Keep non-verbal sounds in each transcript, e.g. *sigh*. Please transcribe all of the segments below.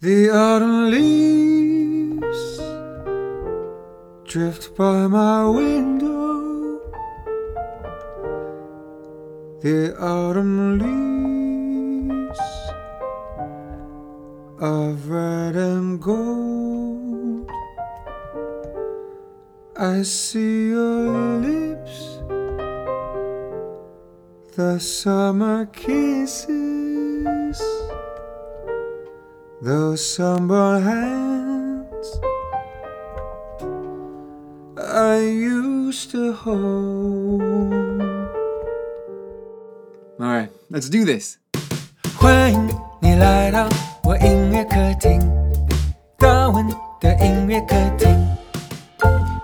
The autumn leaves drift by my window. The autumn leaves of red and gold. I see your lips, the summer kisses. Those sunburned hands I used to hold. All right, let's do this. 欢迎你来到我音乐客厅，大文的音乐客厅。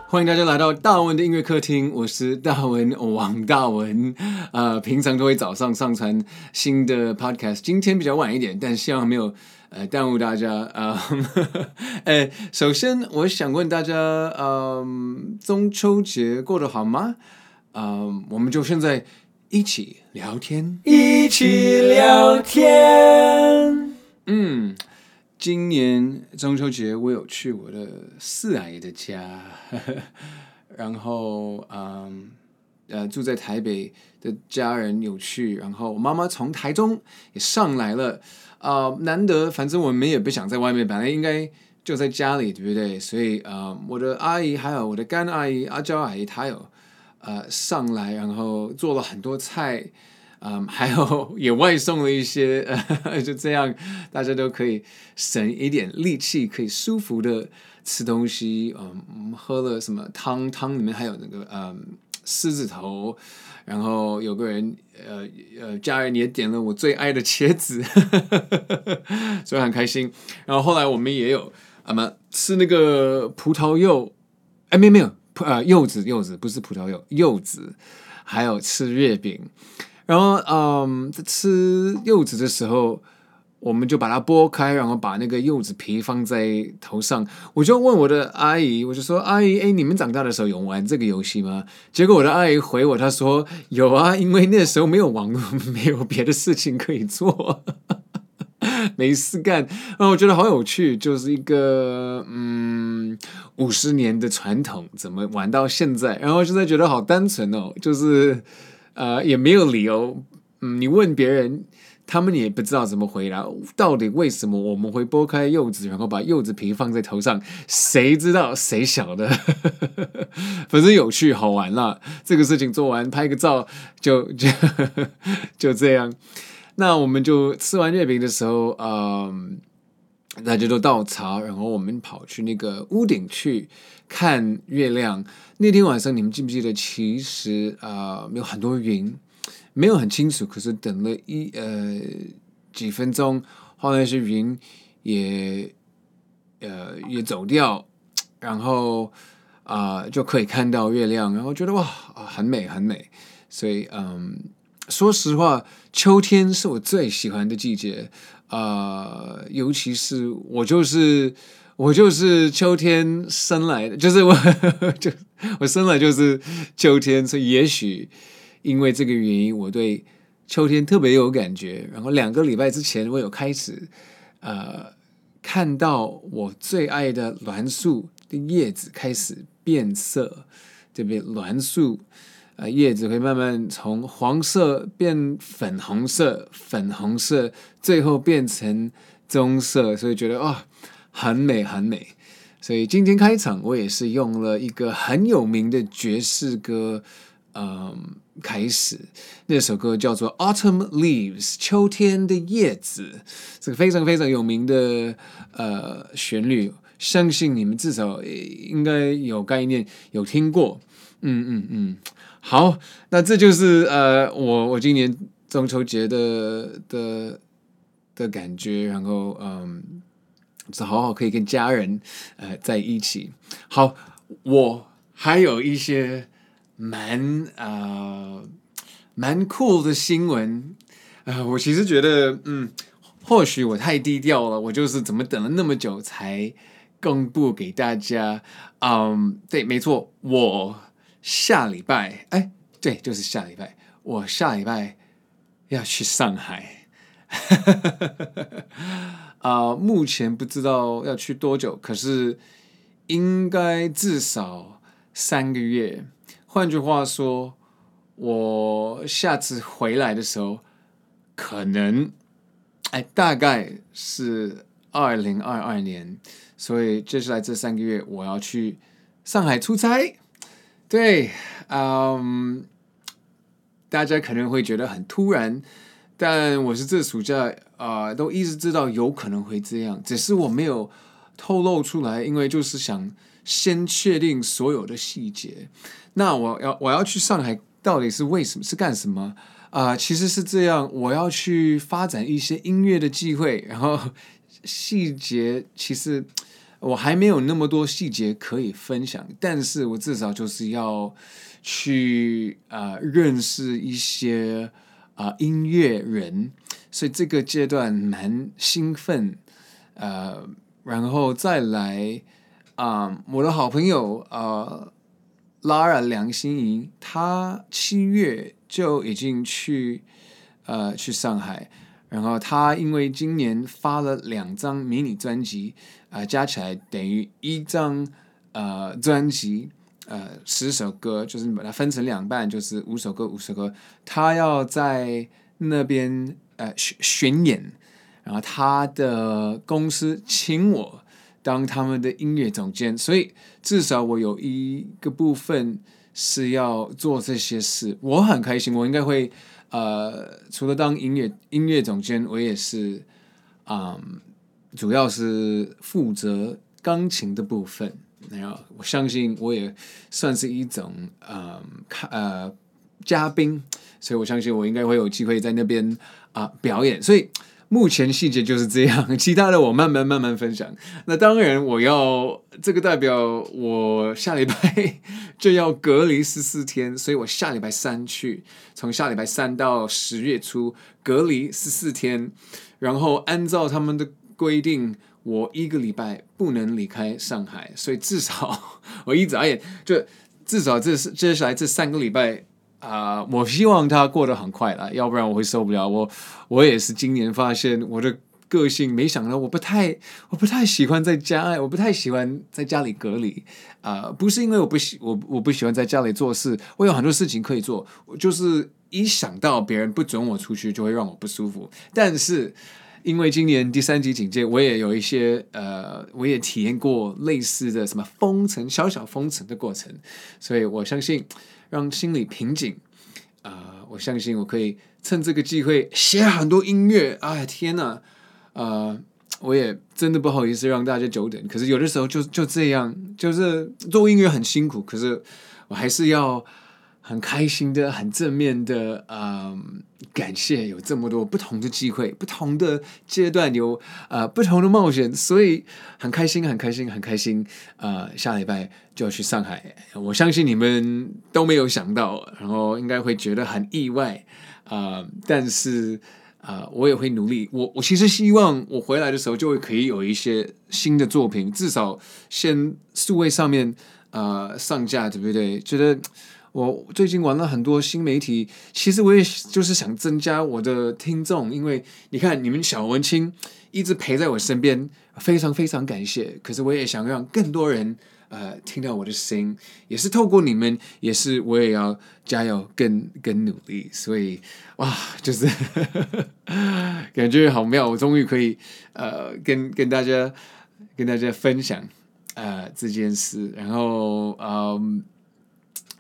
欢迎大家来到大文的音乐客厅，我是大文王大文。呃，平常都会早上上传新的 podcast，今天比较晚一点，但希望没有呃耽误大家。呃，*laughs* 哎，首先我想问大家，嗯、呃，中秋节过得好吗？嗯，我们就现在一起聊天，一起聊天。嗯。今年中秋节我有去我的四阿姨的家，呵 *laughs* 呵然后嗯呃住在台北的家人有去，然后我妈妈从台中也上来了，啊、难得，反正我们也不想在外面，本来应该就在家里，对不对？所以啊、呃、我的阿姨还有我的干阿姨阿娇阿姨，她有呃上来，然后做了很多菜。嗯，还有也外送了一些，呃，*laughs* 就这样，大家都可以省一点力气，可以舒服的吃东西。嗯，喝了什么汤？汤里面还有那个嗯狮子头，然后有个人呃呃家人也点了我最爱的茄子，*laughs* 所以很开心。然后后来我们也有啊么吃那个葡萄柚，哎没有没有，呃柚子柚子不是葡萄柚柚子，还有吃月饼。然后，嗯，吃柚子的时候，我们就把它剥开，然后把那个柚子皮放在头上。我就问我的阿姨，我就说：“阿姨，哎，你们长大的时候有玩这个游戏吗？”结果我的阿姨回我，她说：“有啊，因为那时候没有网络，没有别的事情可以做，*laughs* 没事干。”然后我觉得好有趣，就是一个嗯五十年的传统，怎么玩到现在？然后现在觉得好单纯哦，就是。呃，也没有理由。嗯，你问别人，他们也不知道怎么回答。到底为什么我们会剥开柚子，然后把柚子皮放在头上？谁知道？谁晓得？*laughs* 反正有趣好玩啦。这个事情做完，拍个照，就就 *laughs* 就这样。那我们就吃完月饼的时候，嗯。大家都倒茶，然后我们跑去那个屋顶去看月亮。那天晚上，你们记不记得？其实啊，有很多云，没有很清楚。可是等了一呃几分钟，后来是云也呃也走掉，然后啊、就可以看到月亮，然后觉得哇，很美很美。所以嗯，说实话，秋天是我最喜欢的季节。啊、呃，尤其是我就是我就是秋天生来的，就是我 *laughs* 就我生来就是秋天，所以也许因为这个原因，我对秋天特别有感觉。然后两个礼拜之前，我有开始呃看到我最爱的栾树的叶子开始变色，这边栾树。呃，叶子会慢慢从黄色变粉红色，粉红色最后变成棕色，所以觉得哇、哦，很美很美。所以今天开场我也是用了一个很有名的爵士歌，嗯，开始那首歌叫做《Autumn Leaves》，秋天的叶子，这个非常非常有名的呃旋律，相信你们至少应该有概念，有听过。嗯嗯嗯。好，那这就是呃，我我今年中秋节的的的感觉，然后嗯，是好好可以跟家人呃在一起。好，我还有一些蛮啊、呃、蛮酷的新闻啊、我其实觉得嗯，或许我太低调了，我就是怎么等了那么久才公布给大家。嗯，对，没错，我。下礼拜，哎，对，就是下礼拜。我下礼拜要去上海，*laughs* 啊、目前不知道要去多久，可是应该至少三个月。换句话说，我下次回来的时候，可能哎，大概是二零二二年。所以接下来这三个月，我要去上海出差。对，嗯，大家可能会觉得很突然，但我是这暑假啊、都一直知道有可能会这样，只是我没有透露出来，因为就是想先确定所有的细节。那我要我要去上海，到底是为什么？是干什么？啊、其实是这样，我要去发展一些音乐的机会，然后细节其实。*tsk* 我还没有那么多细节可以分享，但是我至少就是要去啊、认识一些啊、音乐人，所以这个阶段蛮兴奋，呃，然后再来啊、我的好朋友啊、Lara 梁心颐，他七月就已经去呃去上海。然后他因为今年发了两张迷你专辑，啊、呃，加起来等于一张呃专辑，呃十首歌，就是你把它分成两半，就是五首歌五首歌。他要在那边呃巡巡演，然后他的公司请我当他们的音乐总监，所以至少我有一个部分是要做这些事，我很开心，我应该会。呃，除了当音乐音乐总监，我也是，嗯，主要是负责钢琴的部分。然后我相信我也算是一种，嗯，呃，嘉宾，所以我相信我应该会有机会在那边啊、表演。所以。目前细节就是这样，其他的我慢慢慢慢分享。那当然，我要这个代表我下礼拜就要隔离十四天，所以我下礼拜三去，从下礼拜三到十月初隔离十四天，然后按照他们的规定，我一个礼拜不能离开上海，所以至少我一眨眼就至少这是接下来这三个礼拜。啊我希望他过得很快啦，要不然我会受不了。我我也是今年发现我的个性，没想到我不太我不太喜欢在家，我不太喜欢在家里隔离。啊、不是因为我不喜我我不喜欢在家里做事，我有很多事情可以做，就是一想到别人不准我出去，就会让我不舒服。但是因为今年第三级警戒，我也有一些呃，我也体验过类似的什么封城、小小封城的过程，所以我相信。让心里平静，啊、我相信我可以趁这个机会写很多音乐。哎，天哪，呃，我也真的不好意思让大家久等。可是有的时候就就这样，就是做音乐很辛苦，可是我还是要。很开心的，很正面的，嗯，感谢有这么多不同的机会，不同的阶段有呃不同的冒险，所以很开心，很开心，很开心。呃，下礼拜就要去上海，我相信你们都没有想到，然后应该会觉得很意外啊、但是啊、我也会努力。我我其实希望我回来的时候就会可以有一些新的作品，至少先数位上面呃上架，对不对？觉得。我最近玩了很多新媒体，其实我也就是想增加我的听众，因为你看你们小文青一直陪在我身边，非常非常感谢。可是我也想让更多人呃听到我的声音，也是透过你们，也是我也要加油更更努力。所以哇，就是感觉好妙，我终于可以呃跟跟大家跟大家分享呃这件事，然后嗯。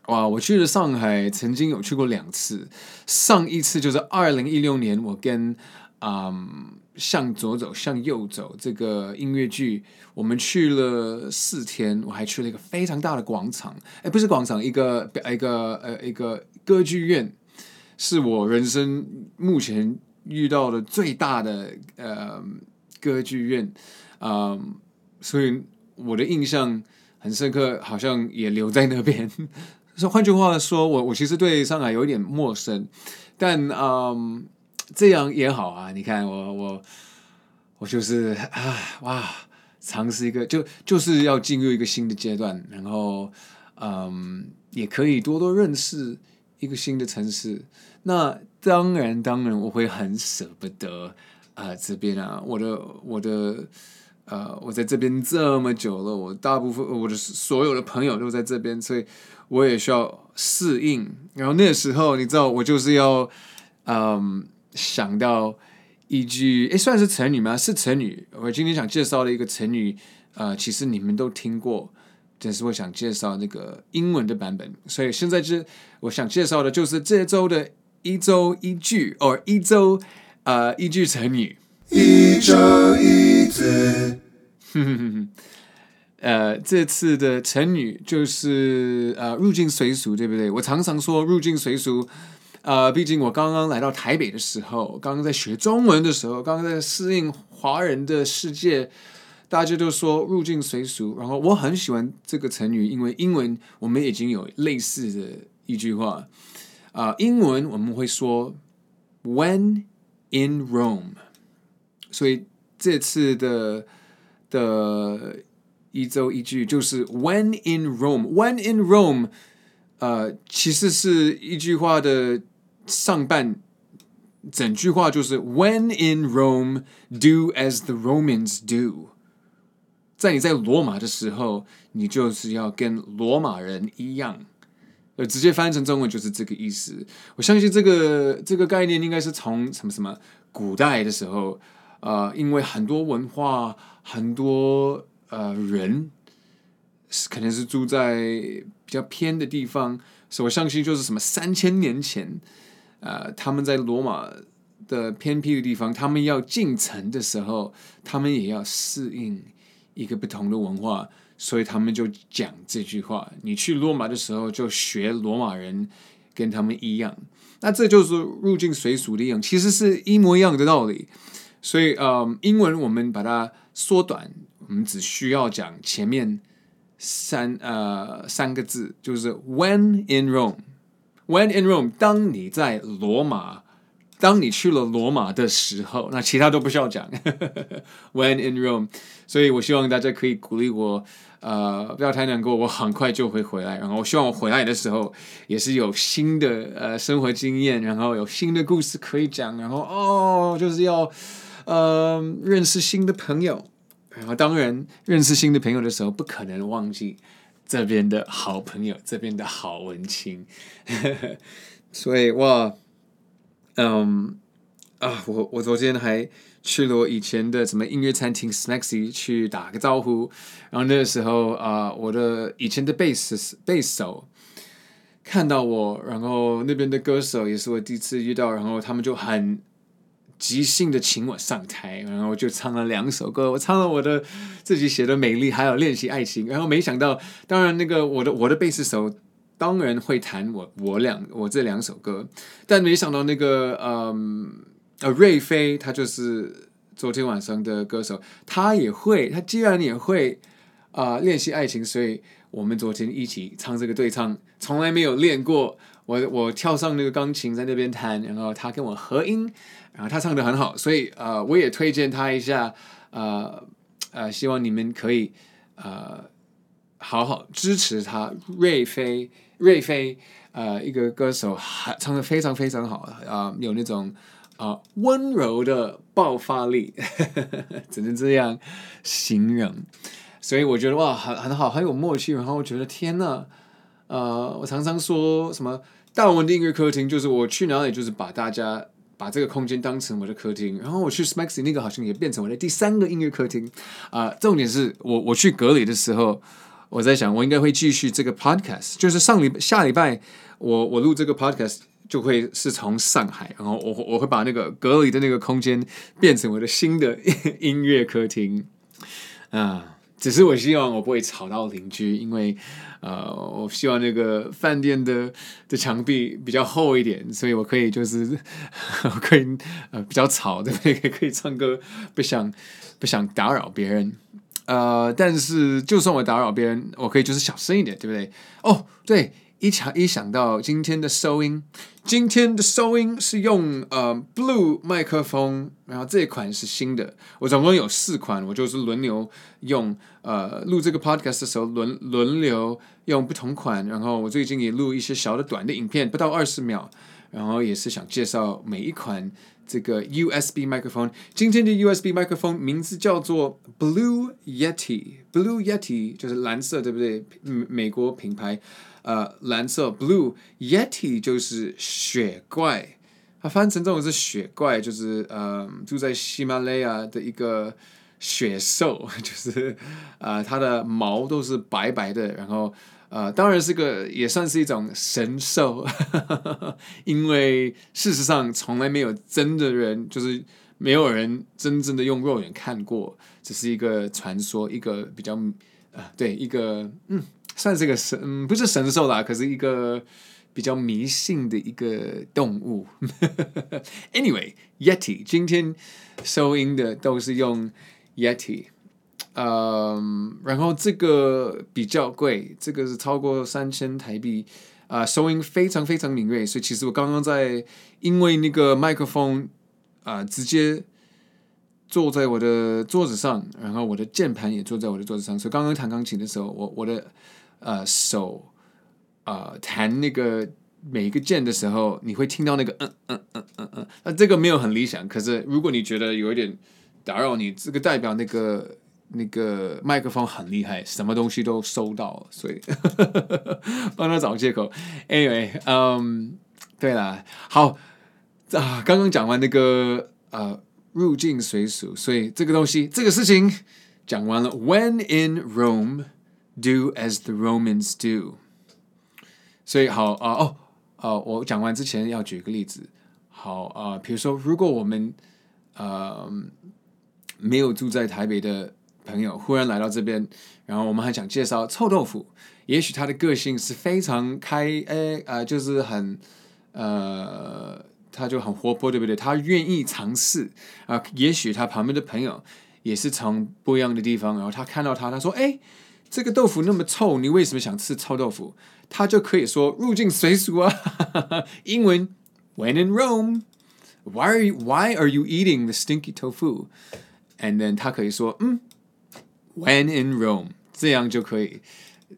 哇！我去了上海，曾经有去过两次。上一次就是二零一六年，我跟嗯向左走向右走这个音乐剧，我们去了四天。我还去了一个非常大的广场，哎，不是广场，一个一个呃一个歌剧院，是我人生目前遇到的最大的呃歌剧院，嗯，所以我的印象很深刻，好像也留在那边。所以，换句话说，我我其实对上海有一点陌生，但嗯，这样也好啊。你看，我我我就是啊哇，尝试一个，就就是要进入一个新的阶段，然后嗯，也可以多多认识一个新的城市。那当然，当然，我会很舍不得啊、这边啊，我的我的呃，我在这边这么久了，我大部分我的所有的朋友都在这边，所以我也需要适应。然后那个时候，你知道，我就是要嗯想到一句，诶，算是成语吗？是成语。我今天想介绍的一个成语，呃，其实你们都听过，但是我想介绍那个英文的版本。所以现在这我想介绍的就是这周的一周一句，哦一周。啊、呃，一句成语，一周一字。*laughs* 呃，这次的成语就是呃入境随俗，对不对？我常常说入境随俗。呃，毕竟我刚刚来到台北的时候，刚刚在学中文的时候，刚刚在适应华人的世界，大家都说入境随俗。然后我很喜欢这个成语，因为英文我们已经有类似的一句话。啊、英文我们会说 when。In Rome，所以这次的的一周一句就是 When in Rome。When in Rome，呃，其实是一句话的上半，整句话就是 When in Rome, do as the Romans do。在你在罗马的时候，你就是要跟罗马人一样。呃，直接翻译成中文就是这个意思。我相信这个这个概念应该是从什么什么古代的时候，呃，因为很多文化，很多呃人是，可能是住在比较偏的地方，所以我相信就是什么三千年前，呃，他们在罗马的偏僻的地方，他们要进城的时候，他们也要适应一个不同的文化。所以他们就讲这句话：你去罗马的时候，就学罗马人，跟他们一样。那这就是入境随俗的样，其实是一模一样的道理。所以，嗯，英文我们把它缩短，我们只需要讲前面三呃三个字，就是 When in Rome。When in Rome，当你在罗马。当你去了罗马的时候，那其他都不需要讲。*laughs* When in Rome，所以我希望大家可以鼓励我，呃，不要太难过，我很快就会回来。然后我希望我回来的时候也是有新的呃生活经验，然后有新的故事可以讲。然后哦，就是要呃认识新的朋友。然后当然认识新的朋友的时候，不可能忘记这边的好朋友，这边的好文青。*laughs* 所以哇。嗯啊，我我昨天还去了我以前的什么音乐餐厅 Smexy 去打个招呼，然后那个时候啊，我的以前的贝斯贝斯手看到我，然后那边的歌手也是我第一次遇到，然后他们就很即兴的请我上台，然后就唱了两首歌，我唱了我的自己写的《美丽》，还有《练习爱情》，然后没想到，当然那个我的我的贝斯手。当然会弹我我两我这两首歌，但没想到那个嗯呃瑞飞他就是昨天晚上的歌手，他也会，他既然也会啊、练习爱情，所以我们昨天一起唱这个对唱，从来没有练过，我我跳上那个钢琴在那边弹，然后他跟我合音，然后他唱的很好，所以呃我也推荐他一下，呃呃希望你们可以呃好好支持他瑞飞。瑞飞，呃，一个歌手，还唱的非常非常好啊，有那种啊，温柔的爆发力，*laughs* 只能这样形容。所以我觉得哇，很很好，很有默契。然后我觉得天呐，呃，我常常说什么大文的音乐客厅，就是我去哪里，就是把大家把这个空间当成我的客厅。然后我去 Smexy 那个好像也变成我的第三个音乐客厅啊，呃。重点是我我去隔离的时候。我在想，我应该会继续这个 podcast，就是上礼下礼拜我我录这个 podcast 就会是从上海，然后我我会把那个隔离的那个空间变成我的新的 *laughs* 音乐客厅啊。只是我希望我不会吵到邻居，因为呃，我希望那个饭店的的墙壁比较厚一点，所以我可以就是 *laughs* 我可以呃比较吵，对不对？可以唱歌，不想不想打扰别人。呃，但是就算我打扰别人，我可以就是小声一点，对不对？哦，对，一想一想到今天的收音，今天的收音是用呃 Blue 麦克风，然后这一款是新的。我总共有四款，我就是轮流用，呃，录这个 podcast 的时候轮轮流用不同款。然后我最近也录一些小的短的影片，不到二十秒，然后也是想介绍每一款这个 USB 麦克风。今天的 USB 麦克风名字叫做 Blue Yeti，Blue Yeti 就是蓝色，对不对？美国品牌，呃，蓝色 Blue Yeti 就是雪怪，它翻成中文是雪怪，就是呃住在喜马拉雅的一个雪兽，*laughs* 就是呃它的毛都是白白的，然后。呃，当然是个也算是一种神兽，*laughs* 因为事实上从来没有真的人，就是没有人真正的用肉眼看过，只是一个传说，一个比较呃，对，一个嗯，算是个神，嗯，不是神兽啦，可是一个比较迷信的一个动物。*laughs* Anyway，Yeti，今天收音的都是用 Yeti。嗯，然后这个比较贵，这个是超过三千台币，啊、收音非常非常敏锐，所以其实我刚刚在因为那个麦克风啊、直接坐在我的桌子上，然后我的键盘也坐在我的桌子上，所以刚刚弹钢琴的时候，我我的呃手、呃、弹那个每一个键的时候，你会听到那个嗯嗯嗯嗯嗯，那这个没有很理想，可是如果你觉得有一点打扰你，这个代表那个。那个麦克风很厉害，什么东西都收到，所以 *laughs* 帮他找借口。Anyway，嗯、对了，好啊，刚刚讲完那个呃入境随俗，所以这个东西这个事情讲完了。When in Rome, do as the Romans do。所以好啊哦哦，我讲完之前要举个例子。好啊，比如说，如果我们呃没有住在台北的。朋友忽然来到这边，然后我们还想介绍臭豆腐。也许他的个性是非常开，哎，呃，就是很，呃，他就很活泼，对不对？他愿意尝试啊。也许他旁边的朋友也是从不一样的地方，然后他看到他，他说：“哎，这个豆腐那么臭，你为什么想吃臭豆腐？”他就可以说入境随俗啊。英文：When in Rome, why are you, why are you eating the stinky tofu? And then 他可以说：“嗯。” When in Rome，这样就可以，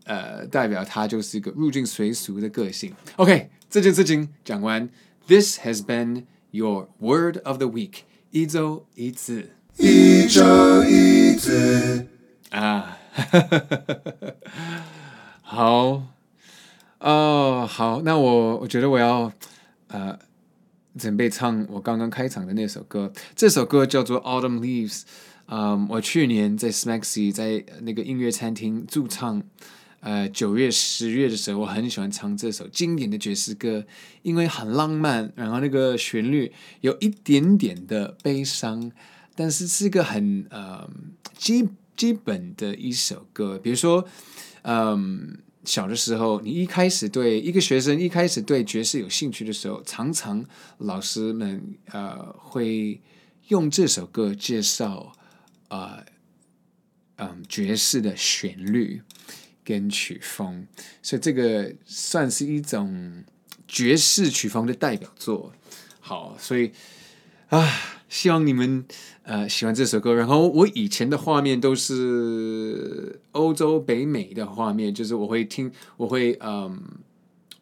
呃，代表他就是一个入境随俗的个性。OK，这件事情讲完。This has been your word of the week，一周一次，一周一次，*laughs* 好，哦，好，那我我觉得我要呃准备唱我刚刚开场的那首歌，这首歌叫做《Autumn Leaves》。嗯我去年在 Smaxy 在那个音乐餐厅驻唱，呃，九月、十月的时候，我很喜欢唱这首经典的爵士歌，因为很浪漫，然后那个旋律有一点点的悲伤，但是是个很呃基基本的一首歌。比如说，嗯，小的时候，你一开始对一个学生一开始对爵士有兴趣的时候，常常老师们呃会用这首歌介绍。啊，嗯、爵士的旋律跟曲风，所以这个算是一种爵士曲风的代表作。好，所以啊，希望你们呃喜欢这首歌。然后我以前的画面都是欧洲、北美的画面，就是我会听，我会嗯、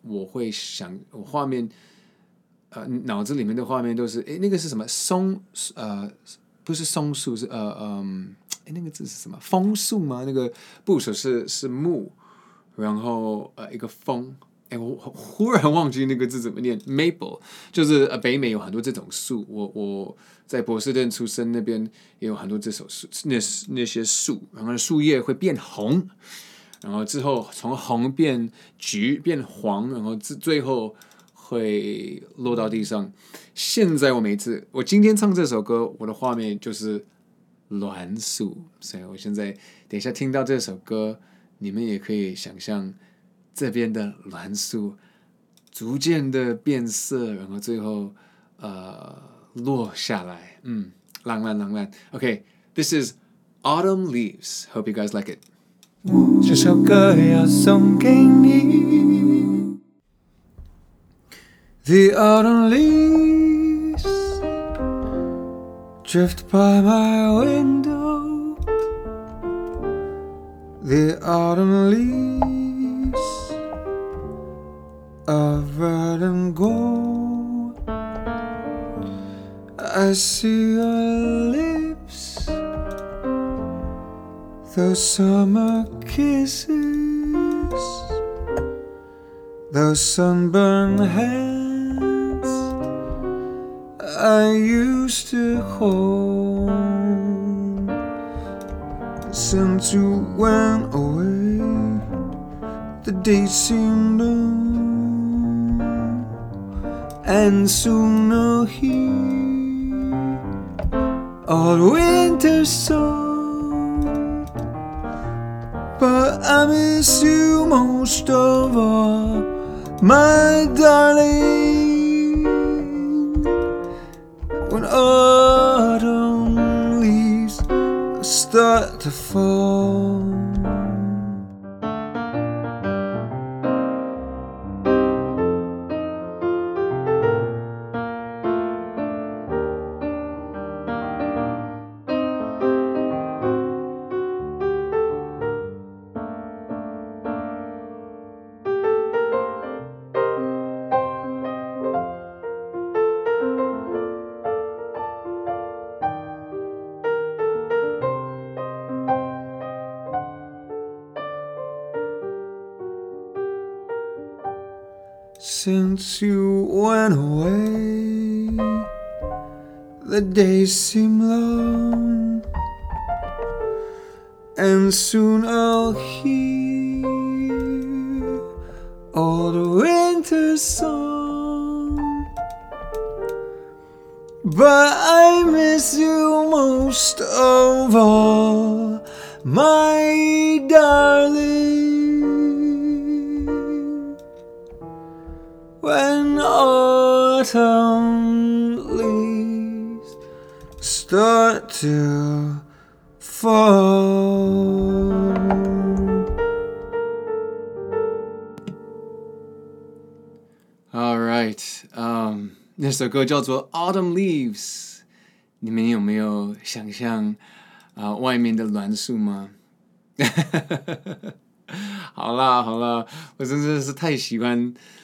我会想，我画面呃脑子里面的画面都是，诶，那个是什么松呃。不是松树，是呃嗯，哎，那个字是什么？枫树吗？那个部首是是木，然后呃一个枫，哎，我 *laughs* 忽然忘记那个字怎么念。Maple 就是呃北美有很多这种树，我我在波士顿出生那边也有很多这种树，那那些树，然后树叶会变红，然后之后从红变橘变黄，然后最最后。会落到地上。现在我每次我今天唱这首歌，我的画面就是栾树，所以我现在等一下听到这首歌，你们也可以想象这边的栾树逐渐的变色，然后最后呃落下来，嗯，浪漫浪漫。OK，this、okay, is Autumn Leaves. Hope you guys like it. 这首歌要送给你。The autumn leaves drift by my window. The autumn leaves of red and gold. I see your lips, those summer kisses, those sunburned hands I used to hold. Since you went away, the days seem long, and soon I'll hear all winter song. But I miss you most of all, my darling. Since you went away, the days seem long, and soon I'll hear all the winter song. But I miss you most of all, my darling. autumn leaves start to fall. All right，嗯、um,，那首歌叫做《Autumn Leaves》，你们有没有想象啊、呃、外面的栾树吗？好啦好啦，我真的是太喜欢。 *laughs*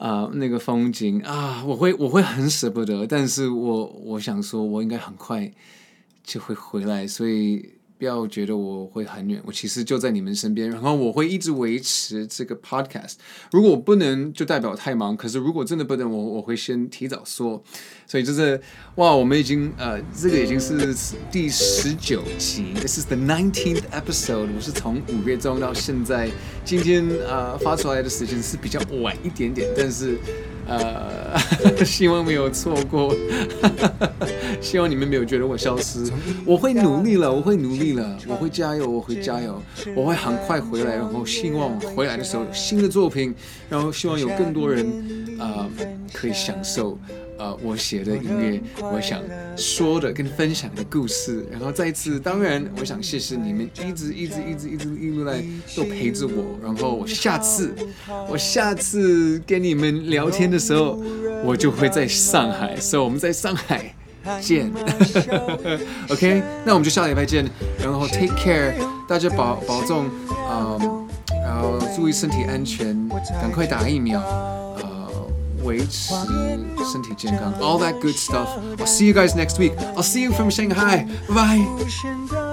啊、那个风景啊，我会我会很舍不得，但是我我想说，我应该很快就会回来，所以不要觉得我会很远，我其实就在你们身边，然后我会一直维持这个 podcast。如果不能，就代表我太忙，可是如果真的不能，我我会先提早说。所以就是哇，我们已经呃，这个已经是第十九集，This is the nineteenth episode。我是从五月中到现在，今天呃发出来的时间是比较晚一点点，但是呃 *laughs* 希望没有错过，*laughs* 希望你们没有觉得我消失，我会努力了，我会努力了，我会加油，我会加油，我会很快回来，然后希望回来的时候有新的作品，然后希望有更多人呃可以享受。呃，我写的音乐，我想说的跟分享的故事，然后再次，当然，我想谢谢你们一直一直一直一直一路来都陪着我，然后我下次，我下次跟你们聊天的时候，我就会在上海，所以我们在上海见，*laughs* OK，那我们就下礼拜见，然后 Take care，大家保保重，嗯、呃，然后注意身体安全，赶快打疫苗。维持身体健康，all that good stuff. I'll see you guys next week. I'll see you from Shanghai. Bye bye.